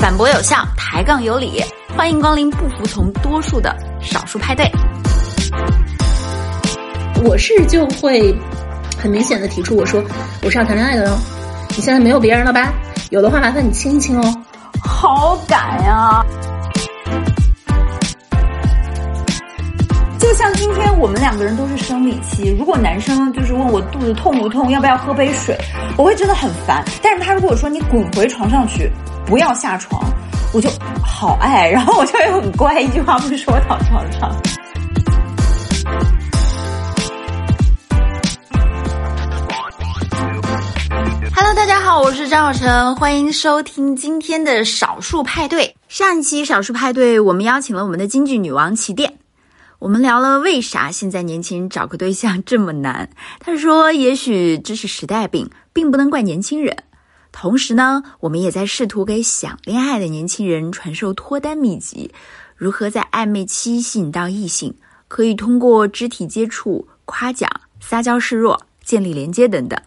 反驳有效，抬杠有理，欢迎光临不服从多数的少数派对。我是就会很明显的提出，我说我是要谈恋爱的哟，你现在没有别人了吧？有的话麻烦你亲一亲哦。好敢呀！就像今天我们两个人都是生理期，如果男生就是问我肚子痛不痛，要不要喝杯水，我会真的很烦。但是他如果说你滚回床上去，不要下床，我就好爱，然后我就会很乖，一句话不说躺床上。Hello，大家好，我是张小晨，欢迎收听今天的少数派对。上一期少数派对，我们邀请了我们的京剧女王齐电。我们聊了为啥现在年轻人找个对象这么难。他说，也许这是时代病，并不能怪年轻人。同时呢，我们也在试图给想恋爱的年轻人传授脱单秘籍，如何在暧昧期吸引到异性，可以通过肢体接触、夸奖、撒娇示弱、建立连接等等。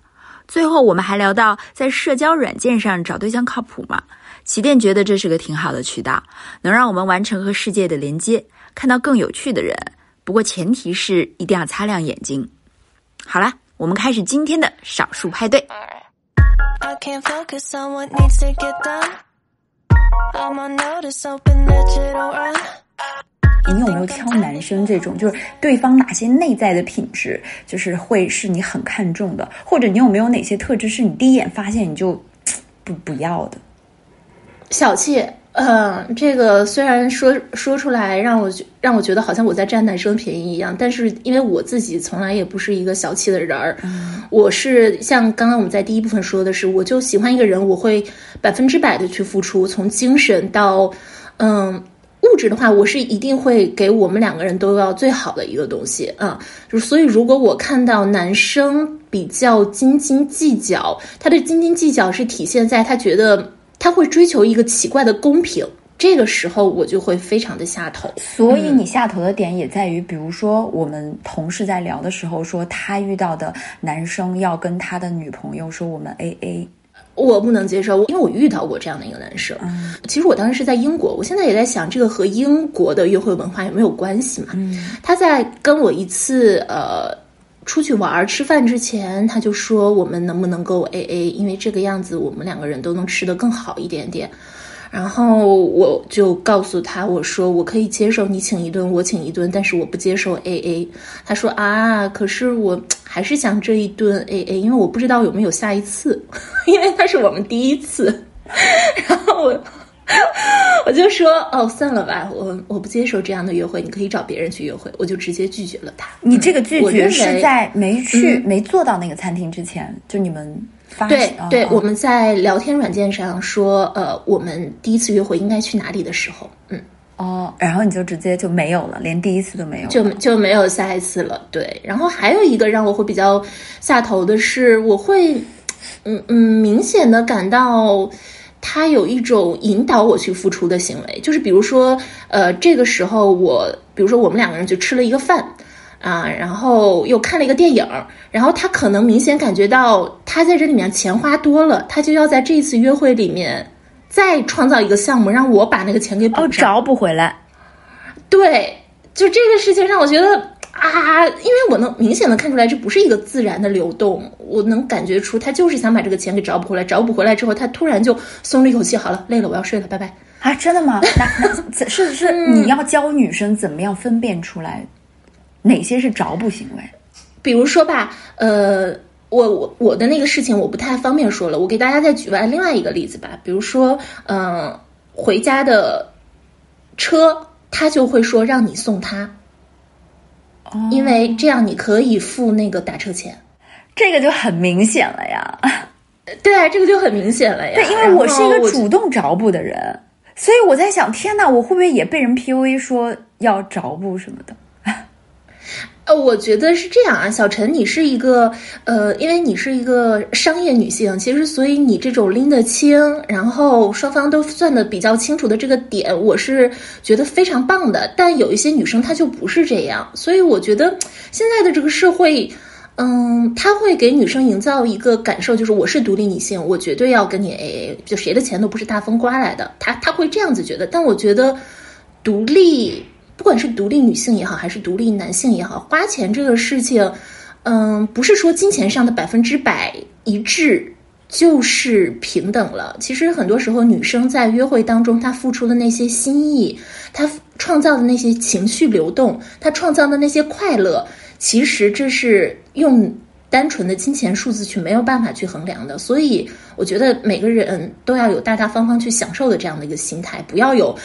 最后，我们还聊到在社交软件上找对象靠谱吗？起点觉得这是个挺好的渠道，能让我们完成和世界的连接。看到更有趣的人，不过前提是一定要擦亮眼睛。好了，我们开始今天的少数派对。你有没有挑男生这种，就是对方哪些内在的品质，就是会是你很看重的，或者你有没有哪些特质是你第一眼发现你就不不要的？小气。嗯，这个虽然说说出来让我觉让我觉得好像我在占男生便宜一样，但是因为我自己从来也不是一个小气的人儿，我是像刚刚我们在第一部分说的是，我就喜欢一个人，我会百分之百的去付出，从精神到嗯物质的话，我是一定会给我们两个人都要最好的一个东西啊，就是所以如果我看到男生比较斤斤计较，他的斤斤计较是体现在他觉得。他会追求一个奇怪的公平，这个时候我就会非常的下头。所以你下头的点也在于，比如说我们同事在聊的时候说，他遇到的男生要跟他的女朋友说我们 A A，我不能接受，因为我遇到过这样的一个男生。其实我当时是在英国，我现在也在想，这个和英国的约会文化有没有关系嘛？他在跟我一次呃。出去玩吃饭之前，他就说我们能不能够 A A，因为这个样子我们两个人都能吃得更好一点点。然后我就告诉他，我说我可以接受你请一顿，我请一顿，但是我不接受 A A。他说啊，可是我还是想这一顿 A A，因为我不知道有没有下一次，因为他是我们第一次。然后我。我就说哦，算了吧，我我不接受这样的约会，你可以找别人去约会，我就直接拒绝了他。你这个拒绝是在没去没坐到那个餐厅之前，就你们发对对，我们在聊天软件上说，呃，我们第一次约会应该去哪里的时候，嗯哦，然后你就直接就没有了，连第一次都没有，就就没有下一次了。对，然后还有一个让我会比较下头的是，我会嗯嗯明显的感到。他有一种引导我去付出的行为，就是比如说，呃，这个时候我，比如说我们两个人就吃了一个饭，啊，然后又看了一个电影，然后他可能明显感觉到他在这里面钱花多了，他就要在这一次约会里面再创造一个项目，让我把那个钱给补上，找补回来。对，就这个事情让我觉得。啊，因为我能明显的看出来，这不是一个自然的流动，我能感觉出他就是想把这个钱给找补回来，找补回来之后，他突然就松了一口气，好了，累了，我要睡了，拜拜。啊，真的吗？那 是是你要教女生怎么样分辨出来哪些是找补行为？比如说吧，呃，我我我的那个事情我不太方便说了，我给大家再举外另外一个例子吧，比如说，嗯，回家的车，他就会说让你送他。因为这样你可以付那个打车钱，这个就很明显了呀。对啊，这个就很明显了呀。对，因为我是一个主动找补的人，所以我在想，天哪，我会不会也被人 PUA 说要找补什么的？呃，我觉得是这样啊，小陈，你是一个呃，因为你是一个商业女性，其实所以你这种拎得清，然后双方都算的比较清楚的这个点，我是觉得非常棒的。但有一些女生她就不是这样，所以我觉得现在的这个社会，嗯，她会给女生营造一个感受，就是我是独立女性，我绝对要跟你 AA，就谁的钱都不是大风刮来的。她她会这样子觉得，但我觉得独立，不管是独立女性也好，还是独立男性也好，花钱这个事情，嗯，不是说金钱上的百分之百一致就是平等了。其实很多时候，女生在约会当中，她付出的那些心意，她创造的那些情绪流动，她创造的那些快乐。其实这是用单纯的金钱数字去没有办法去衡量的，所以我觉得每个人都要有大大方方去享受的这样的一个心态，不要有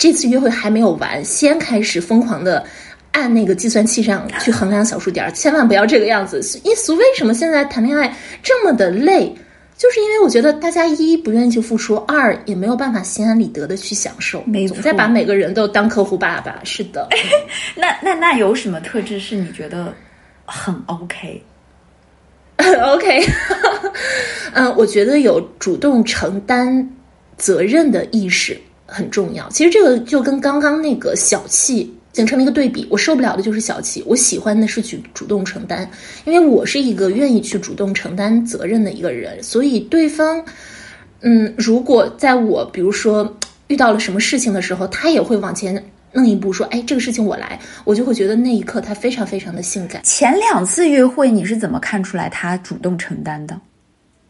这次约会还没有完，先开始疯狂的按那个计算器上去衡量小数点，千万不要这个样子。因俗为什么现在谈恋爱这么的累？就是因为我觉得大家一不愿意去付出，二也没有办法心安理得的去享受，没总在把每个人都当客户爸爸。是的，那那那有什么特质是你觉得很 OK？OK，嗯，我觉得有主动承担责任的意识很重要。其实这个就跟刚刚那个小气。形成了一个对比，我受不了的就是小气，我喜欢的是去主动承担，因为我是一个愿意去主动承担责任的一个人，所以对方，嗯，如果在我比如说遇到了什么事情的时候，他也会往前弄一步，说，哎，这个事情我来，我就会觉得那一刻他非常非常的性感。前两次约会你是怎么看出来他主动承担的？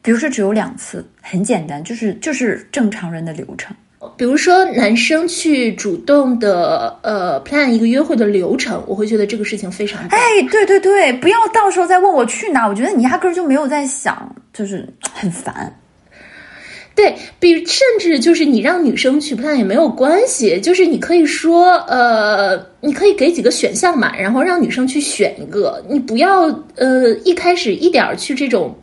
比如说只有两次，很简单，就是就是正常人的流程。比如说，男生去主动的呃 plan 一个约会的流程，我会觉得这个事情非常哎，对对对，不要到时候再问我去哪，我觉得你压根儿就没有在想，就是很烦。对比，甚至就是你让女生去 plan 也没有关系，就是你可以说呃，你可以给几个选项嘛，然后让女生去选一个，你不要呃一开始一点去这种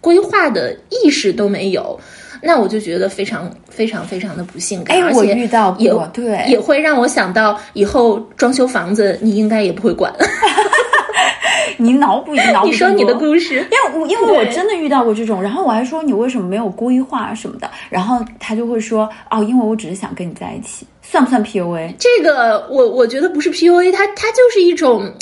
规划的意识都没有。那我就觉得非常非常非常的不性感，而且也对，也会让我想到以后装修房子，你应该也不会管。你脑补，脑补。你说你的故事，因为因为我真的遇到过这种，然后我还说你为什么没有规划什么的，然后他就会说哦，因为我只是想跟你在一起，算不算 PUA？这个我我觉得不是 PUA，它它就是一种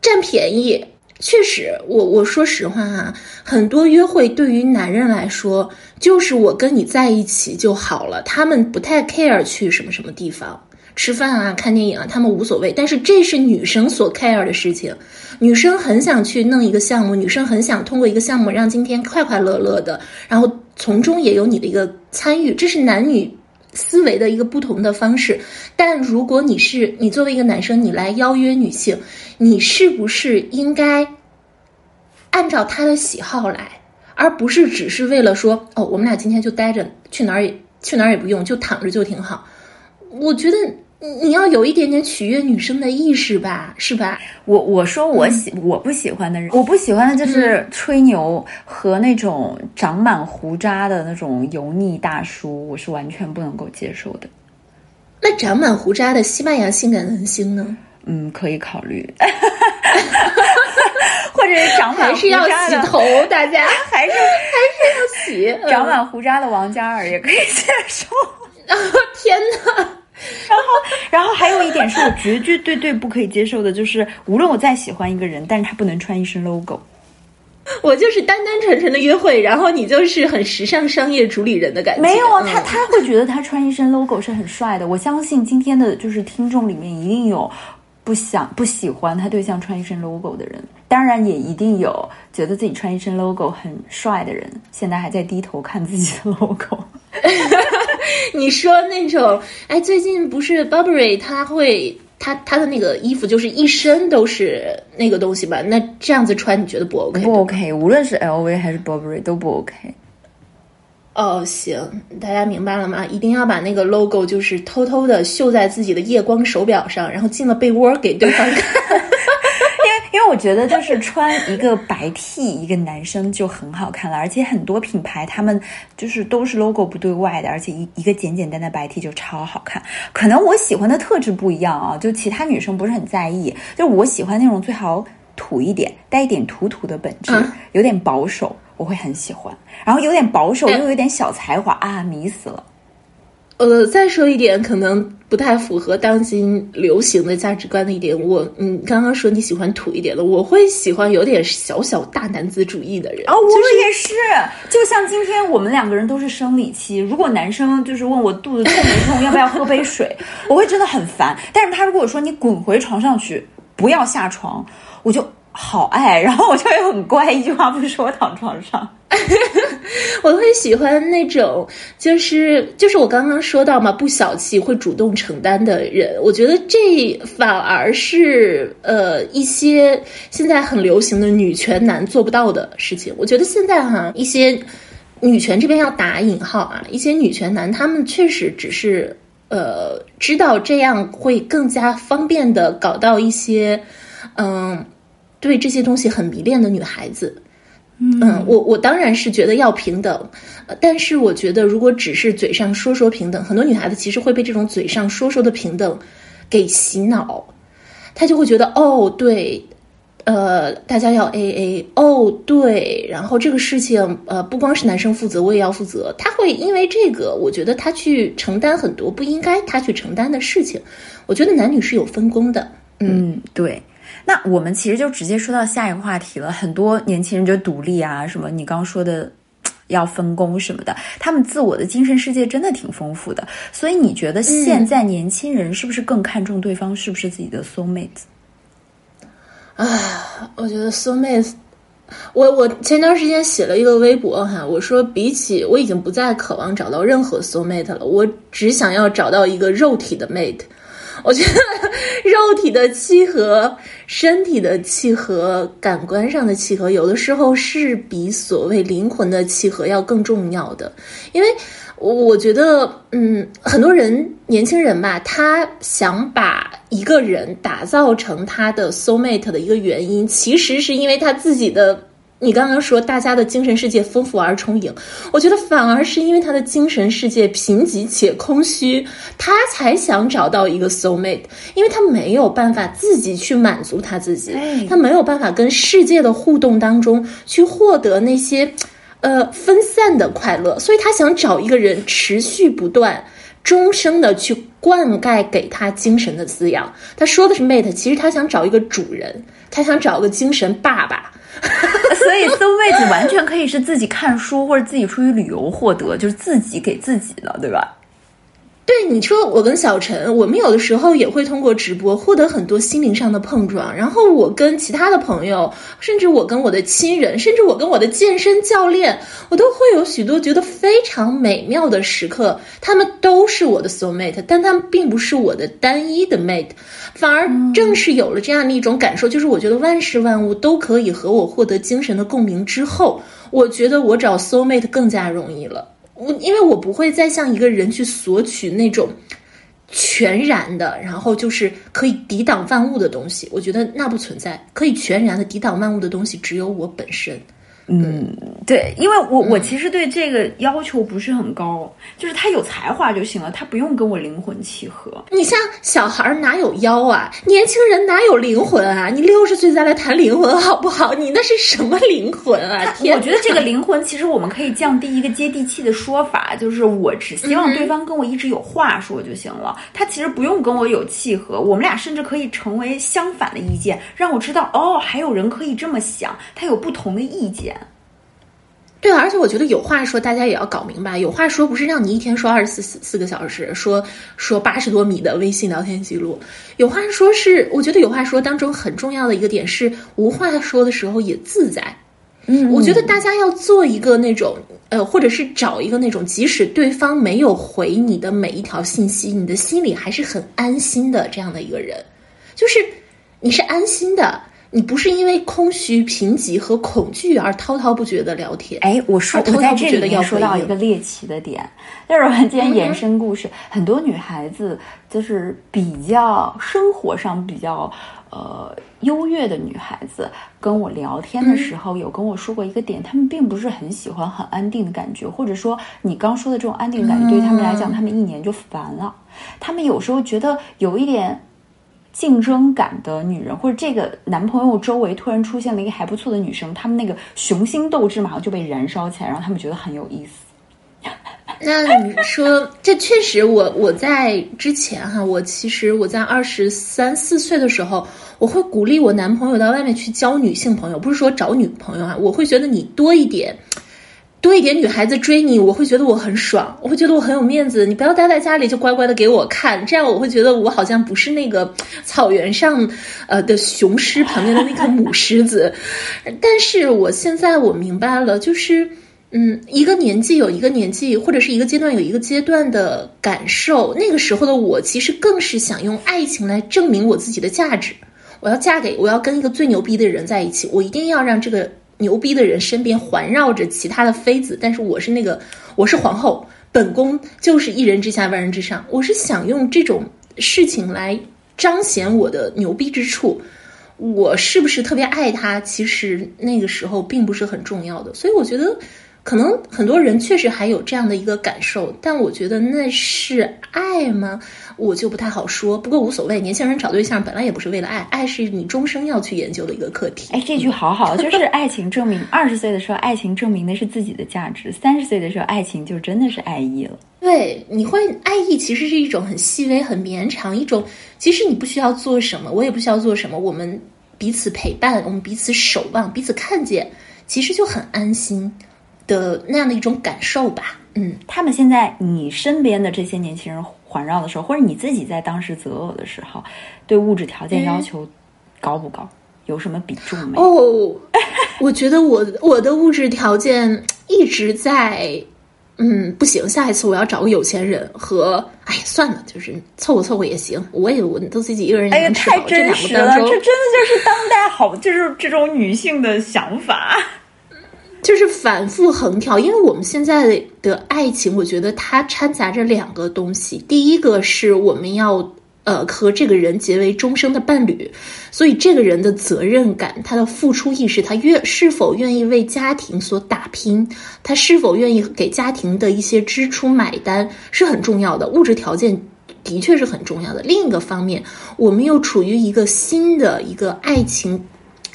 占便宜。确实，我我说实话啊，很多约会对于男人来说，就是我跟你在一起就好了，他们不太 care 去什么什么地方吃饭啊、看电影啊，他们无所谓。但是这是女生所 care 的事情，女生很想去弄一个项目，女生很想通过一个项目让今天快快乐乐的，然后从中也有你的一个参与，这是男女思维的一个不同的方式。但如果你是你作为一个男生，你来邀约女性。你是不是应该按照他的喜好来，而不是只是为了说哦，我们俩今天就待着，去哪儿也去哪儿也不用，就躺着就挺好。我觉得你要有一点点取悦女生的意识吧，是吧？我我说我喜我不喜欢的人，我不喜欢的就是吹牛和那种长满胡渣的那种油腻大叔，我是完全不能够接受的。那长满胡渣的西班牙性感男星呢？嗯，可以考虑，或者是长满胡渣的头，大家 还是还是要洗。长满胡渣的王嘉尔也可以接受。天哪！然后，然后还有一点是我绝绝对对不可以接受的，就是无论我再喜欢一个人，但是他不能穿一身 logo。我就是单单纯纯的约会，然后你就是很时尚商业主理人的感觉。没有啊，他他会觉得他穿一身 logo 是很帅的。我相信今天的就是听众里面一定有。不想不喜欢他对象穿一身 logo 的人，当然也一定有觉得自己穿一身 logo 很帅的人，现在还在低头看自己的 logo。你说那种，哎，最近不是 Burberry 他会他他的那个衣服就是一身都是那个东西吧？那这样子穿你觉得不 OK？不 OK，无论是 LV 还是 Burberry 都不 OK。哦，行，大家明白了吗？一定要把那个 logo 就是偷偷的绣在自己的夜光手表上，然后进了被窝给对方看。因为，我觉得就是穿一个白 T，一个男生就很好看了。而且很多品牌他们就是都是 logo 不对外的，而且一一个简简单单白 T 就超好看。可能我喜欢的特质不一样啊，就其他女生不是很在意。就我喜欢那种最好土一点，带一点土土的本质，有点保守。我会很喜欢，然后有点保守又有点小才华啊，迷死了。呃，再说一点，可能不太符合当今流行的价值观的一点，我，嗯，刚刚说你喜欢土一点的，我会喜欢有点小小大男子主义的人。哦，我也是，就像今天我们两个人都是生理期，如果男生就是问我肚子痛没痛，要不要喝杯水，我会真的很烦。但是他如果说你滚回床上去，不要下床，我就。好爱，然后我就会很乖，一句话不说，躺床上。我会喜欢那种，就是就是我刚刚说到嘛，不小气，会主动承担的人。我觉得这反而是呃一些现在很流行的女权男做不到的事情。我觉得现在哈一些女权这边要打引号啊，一些女权男他们确实只是呃知道这样会更加方便的搞到一些嗯。对这些东西很迷恋的女孩子，嗯，我我当然是觉得要平等，但是我觉得如果只是嘴上说说平等，很多女孩子其实会被这种嘴上说说的平等给洗脑，她就会觉得哦对，呃，大家要 A A，哦对，然后这个事情呃不光是男生负责，我也要负责，他会因为这个，我觉得他去承担很多不应该他去承担的事情，我觉得男女是有分工的，嗯，对。那我们其实就直接说到下一个话题了。很多年轻人就独立啊，什么你刚刚说的要分工什么的，他们自我的精神世界真的挺丰富的。所以你觉得现在年轻人是不是更看重对方是不是自己的 soul mate？啊，我觉得 soul mate，我我前段时间写了一个微博哈，我说比起我已经不再渴望找到任何 soul mate 了，我只想要找到一个肉体的 mate。我觉得肉体的契合、身体的契合、感官上的契合，有的时候是比所谓灵魂的契合要更重要的。因为，我觉得，嗯，很多人年轻人吧，他想把一个人打造成他的 soul mate 的一个原因，其实是因为他自己的。你刚刚说大家的精神世界丰富而充盈，我觉得反而是因为他的精神世界贫瘠且空虚，他才想找到一个 soul mate，因为他没有办法自己去满足他自己，他没有办法跟世界的互动当中去获得那些，呃分散的快乐，所以他想找一个人持续不断、终生的去灌溉给他精神的滋养。他说的是 mate，其实他想找一个主人，他想找个精神爸爸。所以，so mate 完全可以是自己看书或者自己出去旅游获得，就是自己给自己的，对吧？对，你说我跟小陈，我们有的时候也会通过直播获得很多心灵上的碰撞。然后我跟其他的朋友，甚至我跟我的亲人，甚至我跟我的健身教练，我都会有许多觉得非常美妙的时刻。他们都是我的 soul mate，但他们并不是我的单一的 mate。反而正是有了这样的一种感受，就是我觉得万事万物都可以和我获得精神的共鸣之后，我觉得我找 soul mate 更加容易了。我因为我不会再向一个人去索取那种全然的，然后就是可以抵挡万物的东西。我觉得那不存在，可以全然的抵挡万物的东西，只有我本身。嗯，对，因为我我其实对这个要求不是很高，就是他有才华就行了，他不用跟我灵魂契合。你像小孩哪有腰啊？年轻人哪有灵魂啊？你六十岁再来谈灵魂好不好？你那是什么灵魂啊？我觉得这个灵魂其实我们可以降低一个接地气的说法，就是我只希望对方跟我一直有话说就行了。他其实不用跟我有契合，我们俩甚至可以成为相反的意见，让我知道哦，还有人可以这么想，他有不同的意见。对啊，而且我觉得有话说，大家也要搞明白。有话说不是让你一天说二十四四四个小时，说说八十多米的微信聊天记录。有话说是，我觉得有话说当中很重要的一个点是，无话说的时候也自在。嗯，我觉得大家要做一个那种，呃，或者是找一个那种，即使对方没有回你的每一条信息，你的心里还是很安心的这样的一个人，就是你是安心的。你不是因为空虚、贫瘠和恐惧而滔滔不绝的聊天。哎，我说我在这里要说到一个猎奇的点，就是我们今天延伸故事，很多女孩子就是比较生活上比较呃优越的女孩子，跟我聊天的时候有跟我说过一个点，她们并不是很喜欢很安定的感觉，或者说你刚说的这种安定感觉，对于她们来讲，她们一年就烦了。她们有时候觉得有一点。竞争感的女人，或者这个男朋友周围突然出现了一个还不错的女生，他们那个雄心斗志马上就被燃烧起来，然后他们觉得很有意思。那你说，这确实，我我在之前哈，我其实我在二十三四岁的时候，我会鼓励我男朋友到外面去交女性朋友，不是说找女朋友啊，我会觉得你多一点。多一点女孩子追你，我会觉得我很爽，我会觉得我很有面子。你不要待在家里，就乖乖的给我看，这样我会觉得我好像不是那个草原上，呃的雄狮旁边的那个母狮子。但是我现在我明白了，就是嗯，一个年纪有一个年纪，或者是一个阶段有一个阶段的感受。那个时候的我，其实更是想用爱情来证明我自己的价值。我要嫁给，我要跟一个最牛逼的人在一起，我一定要让这个。牛逼的人身边环绕着其他的妃子，但是我是那个，我是皇后，本宫就是一人之下万人之上。我是想用这种事情来彰显我的牛逼之处。我是不是特别爱他？其实那个时候并不是很重要的。所以我觉得。可能很多人确实还有这样的一个感受，但我觉得那是爱吗？我就不太好说。不过无所谓，年轻人找对象本来也不是为了爱，爱是你终生要去研究的一个课题。哎，这句好好，就是爱情证明。二十岁的时候，爱情证明的是自己的价值；三十岁的时候，爱情就真的是爱意了。对，你会爱意其实是一种很细微、很绵长，一种其实你不需要做什么，我也不需要做什么，我们彼此陪伴，我们彼此守望，彼此看见，其实就很安心。的那样的一种感受吧，嗯，他们现在你身边的这些年轻人环绕的时候，或者你自己在当时择偶的时候，对物质条件要求高不高？有什么比重没？哦，我觉得我我的物质条件一直在，嗯，不行，下一次我要找个有钱人和，哎，算了，就是凑合凑合也行。我也我都自己一个人也能吃饱，这两个这真的就是当代好，就是这种女性的想法。就是反复横跳，因为我们现在的爱情，我觉得它掺杂着两个东西。第一个是我们要呃和这个人结为终生的伴侣，所以这个人的责任感、他的付出意识、他愿是否愿意为家庭所打拼，他是否愿意给家庭的一些支出买单是很重要的。物质条件的确是很重要的。另一个方面，我们又处于一个新的一个爱情，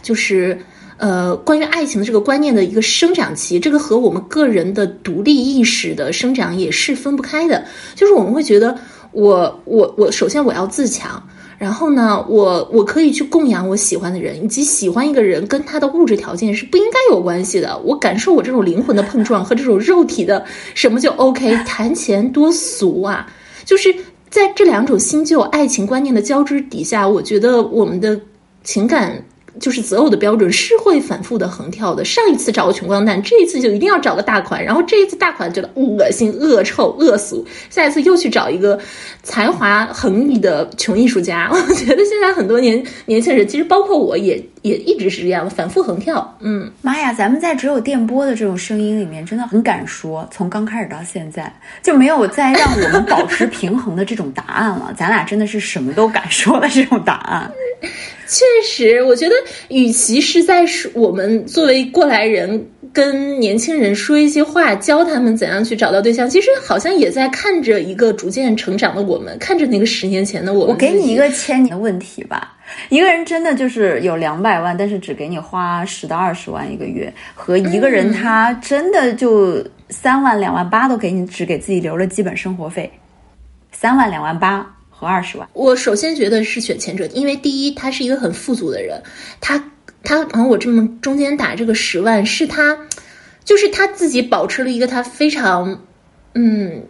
就是。呃，关于爱情的这个观念的一个生长期，这个和我们个人的独立意识的生长也是分不开的。就是我们会觉得，我我我，首先我要自强，然后呢，我我可以去供养我喜欢的人，以及喜欢一个人跟他的物质条件是不应该有关系的。我感受我这种灵魂的碰撞和这种肉体的什么就 OK。谈钱多俗啊！就是在这两种新旧爱情观念的交织底下，我觉得我们的情感。就是择偶的标准是会反复的横跳的。上一次找个穷光蛋，这一次就一定要找个大款，然后这一次大款觉得恶心、恶臭、恶俗，下一次又去找一个才华横溢的穷艺术家。我觉得现在很多年年轻人，其实包括我也也一直是这样反复横跳。嗯，妈呀，咱们在只有电波的这种声音里面，真的很敢说，从刚开始到现在就没有再让我们保持平衡的这种答案了。咱俩真的是什么都敢说的这种答案。确实，我觉得，与其是在说我们作为过来人跟年轻人说一些话，教他们怎样去找到对象，其实好像也在看着一个逐渐成长的我们，看着那个十年前的我。我给你一个千年的问题吧：一个人真的就是有两百万，但是只给你花十到二十万一个月，和一个人他真的就三万、两万八都给你，只给自己留了基本生活费，三万、两万八和。二十万，我首先觉得是选前者，因为第一，他是一个很富足的人，他他往我这么中间打这个十万，是他，就是他自己保持了一个他非常，嗯，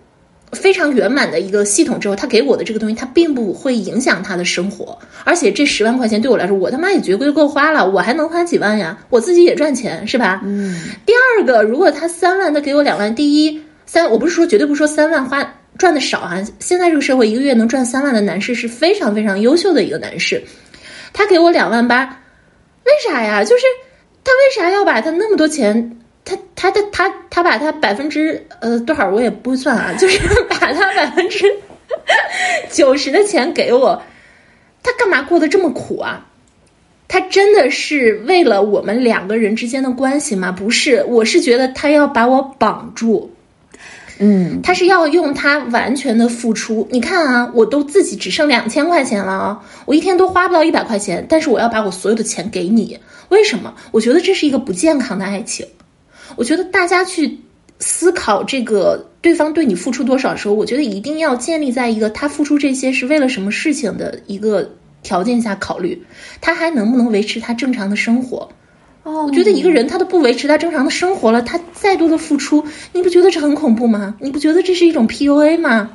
非常圆满的一个系统之后，他给我的这个东西，他并不会影响他的生活，而且这十万块钱对我来说，我他妈也绝对够花了，我还能花几万呀？我自己也赚钱是吧？嗯。第二个，如果他三万，他给我两万，第一三，我不是说绝对不说三万花。赚的少哈，现在这个社会一个月能赚三万的男士是非常非常优秀的一个男士，他给我两万八，为啥呀？就是他为啥要把他那么多钱，他他的他他把他百分之呃多少我也不会算啊，就是 把他百分之九十的钱给我，他干嘛过得这么苦啊？他真的是为了我们两个人之间的关系吗？不是，我是觉得他要把我绑住。嗯，他是要用他完全的付出。你看啊，我都自己只剩两千块钱了啊，我一天都花不到一百块钱，但是我要把我所有的钱给你，为什么？我觉得这是一个不健康的爱情。我觉得大家去思考这个对方对你付出多少的时候，我觉得一定要建立在一个他付出这些是为了什么事情的一个条件下考虑，他还能不能维持他正常的生活。哦，我觉得一个人他都不维持他正常的生活了，他再多的付出，你不觉得这很恐怖吗？你不觉得这是一种 PUA 吗？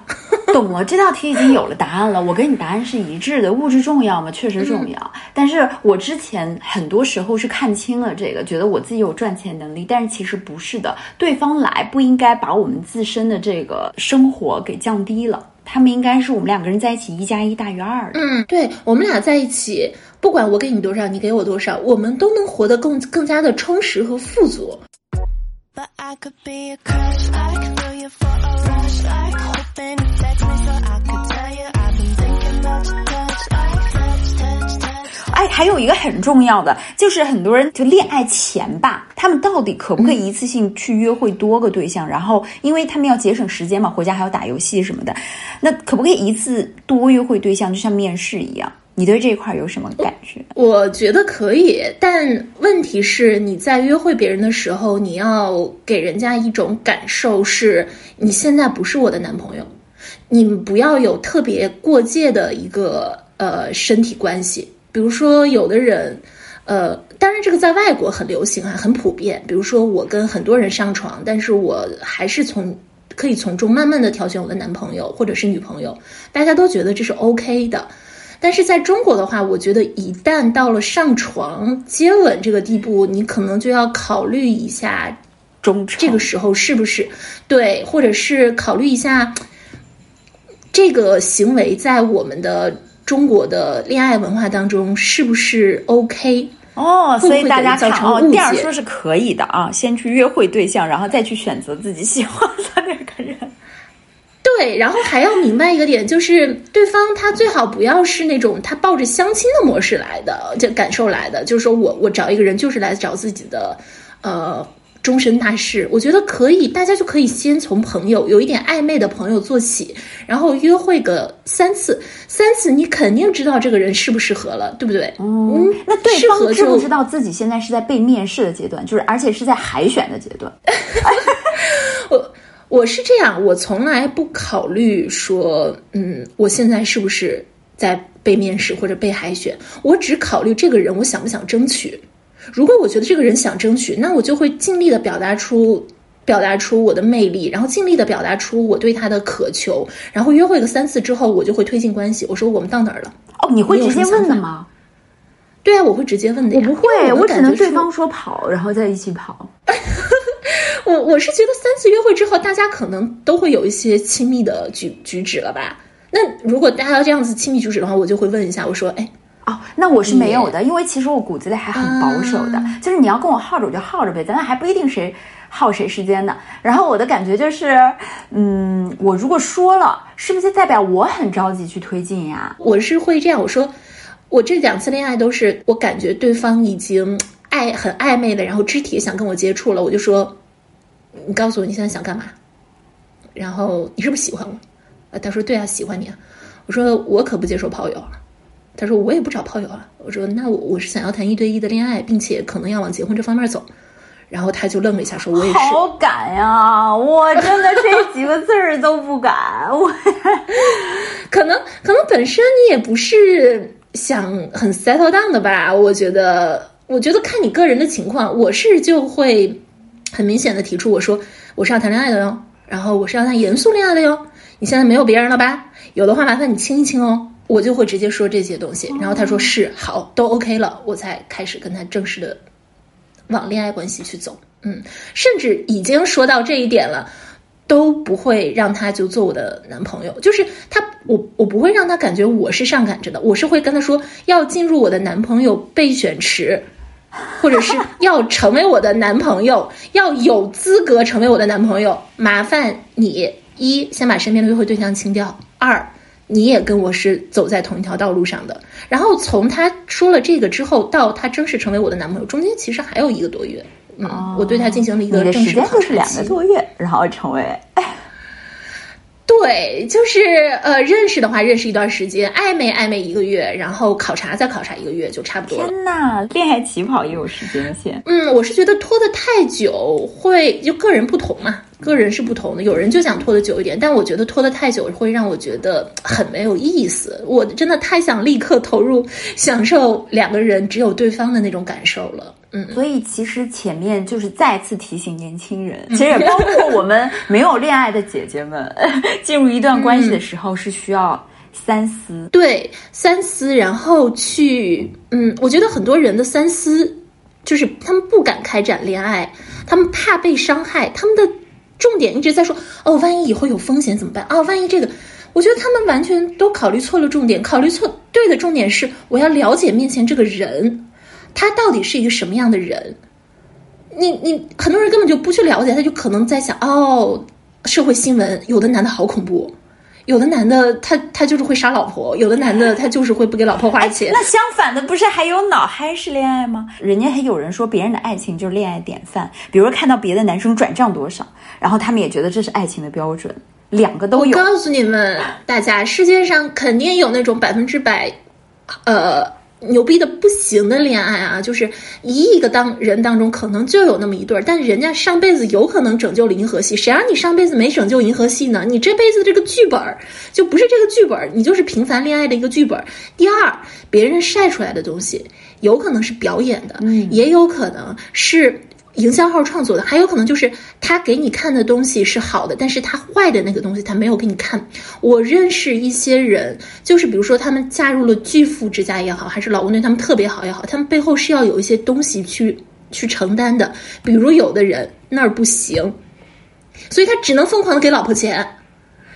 懂了，这道题已经有了答案了。我跟你答案是一致的，物质重要吗？确实重要。但是我之前很多时候是看清了这个，觉得我自己有赚钱能力，但是其实不是的。对方来不应该把我们自身的这个生活给降低了，他们应该是我们两个人在一起一加一大于二的。嗯，对我们俩在一起，不管我给你多少，你给我多少，我们都能活得更更加的充实和富足。But I could be a crush, I could 哎，还有一个很重要的，就是很多人就恋爱前吧，他们到底可不可以一次性去约会多个对象？然后，因为他们要节省时间嘛，回家还要打游戏什么的，那可不可以一次多约会对象，就像面试一样？你对这一块有什么感觉？我觉得可以，但问题是你在约会别人的时候，你要给人家一种感受是，你现在不是我的男朋友，你们不要有特别过界的一个呃身体关系。比如说，有的人，呃，当然这个在外国很流行啊，很普遍。比如说，我跟很多人上床，但是我还是从可以从中慢慢的挑选我的男朋友或者是女朋友，大家都觉得这是 OK 的。但是在中国的话，我觉得一旦到了上床接吻这个地步，你可能就要考虑一下，忠诚这个时候是不是对，或者是考虑一下这个行为在我们的中国的恋爱文化当中是不是 OK？哦，所以大家看哦，第二解说是可以的啊，先去约会对象，然后再去选择自己喜欢的那个人。对，然后还要明白一个点，就是对方他最好不要是那种他抱着相亲的模式来的，就感受来的，就是说我我找一个人就是来找自己的，呃。终身大事，我觉得可以，大家就可以先从朋友有一点暧昧的朋友做起，然后约会个三次，三次你肯定知道这个人适不适合了，对不对？嗯，那对方知不知道自己现在是在被面试的阶段，就是而且是在海选的阶段？我我是这样，我从来不考虑说，嗯，我现在是不是在被面试或者被海选，我只考虑这个人我想不想争取。如果我觉得这个人想争取，那我就会尽力的表达出。表达出我的魅力，然后尽力的表达出我对他的渴求，然后约会个三次之后，我就会推进关系。我说我们到哪儿了？哦，你会直接问的吗？对啊，我会直接问的呀。我不会，我只能对方说跑，然后再一起跑。我我是觉得三次约会之后，大家可能都会有一些亲密的举举止了吧？那如果大家要这样子亲密举止的话，我就会问一下，我说，哎，哦，那我是没有的，因为其实我骨子里还很保守的，啊就是你要跟我耗着我就耗着呗，咱俩还不一定谁耗谁时间呢。然后我的感觉就是，嗯，我如果说了，是不是代表我很着急去推进呀？我是会这样，我说，我这两次恋爱都是我感觉对方已经暧很暧昧的，然后肢体想跟我接触了，我就说，你告诉我你现在想干嘛？然后你是不是喜欢我？啊，他说对啊，喜欢你啊。我说我可不接受炮友啊。他说我也不找炮友啊。我说那我我是想要谈一对一的恋爱，并且可能要往结婚这方面走。然后他就愣了一下，说我也是。好敢呀！我真的这几个字儿都不敢。我 可能可能本身你也不是想很 settle down 的吧？我觉得，我觉得看你个人的情况，我是就会很明显的提出，我说我是要谈恋爱的哟，然后我是要谈严肃恋爱的哟。你现在没有别人了吧？有的话麻烦你亲一亲哦。我就会直接说这些东西，然后他说是好，都 OK 了，我才开始跟他正式的往恋爱关系去走。嗯，甚至已经说到这一点了。都不会让他就做我的男朋友，就是他，我我不会让他感觉我是上赶着的，我是会跟他说要进入我的男朋友备选池，或者是要成为我的男朋友，要有资格成为我的男朋友，麻烦你一先把身边的约会对象清掉，二你也跟我是走在同一条道路上的。然后从他说了这个之后，到他正式成为我的男朋友，中间其实还有一个多月。嗯，我对他进行了一个正式考察期两个多月，然后成为对，就是呃，认识的话认识一段时间，暧昧暧昧一个月，然后考察再考察一个月，就差不多了。天呐，恋爱起跑也有时间线。嗯，我是觉得拖得太久会就个人不同嘛，个人是不同的，有人就想拖得久一点，但我觉得拖得太久会让我觉得很没有意思。我真的太想立刻投入享受两个人只有对方的那种感受了。嗯，所以其实前面就是再次提醒年轻人，其实也包括我们没有恋爱的姐姐们，进入一段关系的时候是需要三思。对，三思，然后去，嗯，我觉得很多人的三思就是他们不敢开展恋爱，他们怕被伤害，他们的重点一直在说哦，万一以后有风险怎么办啊？万一这个，我觉得他们完全都考虑错了重点，考虑错对的重点是我要了解面前这个人，他到底是一个什么样的人。你你很多人根本就不去了解，他就可能在想哦，社会新闻有的男的好恐怖，有的男的他他就是会杀老婆，有的男的他就是会不给老婆花钱。那相反的，不是还有脑嗨式恋爱吗？人家还有人说别人的爱情就是恋爱典范，比如说看到别的男生转账多少，然后他们也觉得这是爱情的标准，两个都有。我告诉你们，大家世界上肯定有那种百分之百，呃。牛逼的不行的恋爱啊，就是一亿个当人当中可能就有那么一对儿，但人家上辈子有可能拯救了银河系，谁让你上辈子没拯救银河系呢？你这辈子这个剧本儿就不是这个剧本儿，你就是平凡恋爱的一个剧本。第二，别人晒出来的东西有可能是表演的，也有可能是。营销号创作的，还有可能就是他给你看的东西是好的，但是他坏的那个东西他没有给你看。我认识一些人，就是比如说他们嫁入了巨富之家也好，还是老公对他们特别好也好，他们背后是要有一些东西去去承担的。比如有的人那儿不行，所以他只能疯狂的给老婆钱。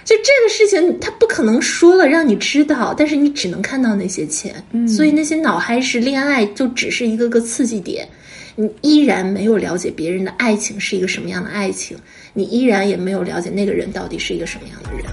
就这个事情，他不可能说了让你知道，但是你只能看到那些钱。所以那些脑嗨式恋爱就只是一个个刺激点。你依然没有了解别人的爱情是一个什么样的爱情，你依然也没有了解那个人到底是一个什么样的人。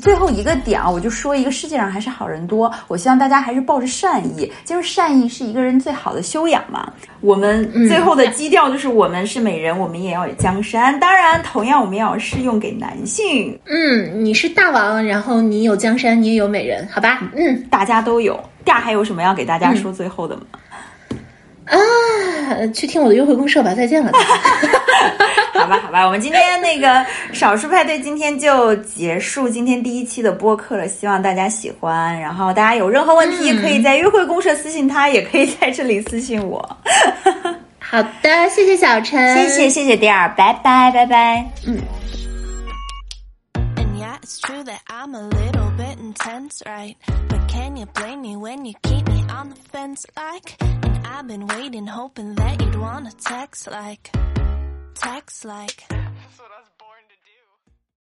最后一个点啊，我就说一个世界上还是好人多，我希望大家还是抱着善意，就是善意是一个人最好的修养嘛。我们最后的基调就是我们是美人，我们也要有江山。当然，同样我们也要适用给男性。嗯，你是大王，然后你有江山，你也有美人，好吧？嗯，大家都有。第二，还有什么要给大家说最后的吗？啊，去听我的约会公社吧，再见了。好吧，好吧，我们今天那个少数派对今天就结束今天第一期的播客了，希望大家喜欢。然后大家有任何问题，可以在约会公社私信他，也可以在这里私信我。好的，谢谢小陈，谢谢谢谢第二，拜拜拜拜，嗯。And yeah, it's true that I'm a little bit intense, right? But you blame me when you keep me on the fence like? And I've been waiting, hoping that you'd wanna text like, text like.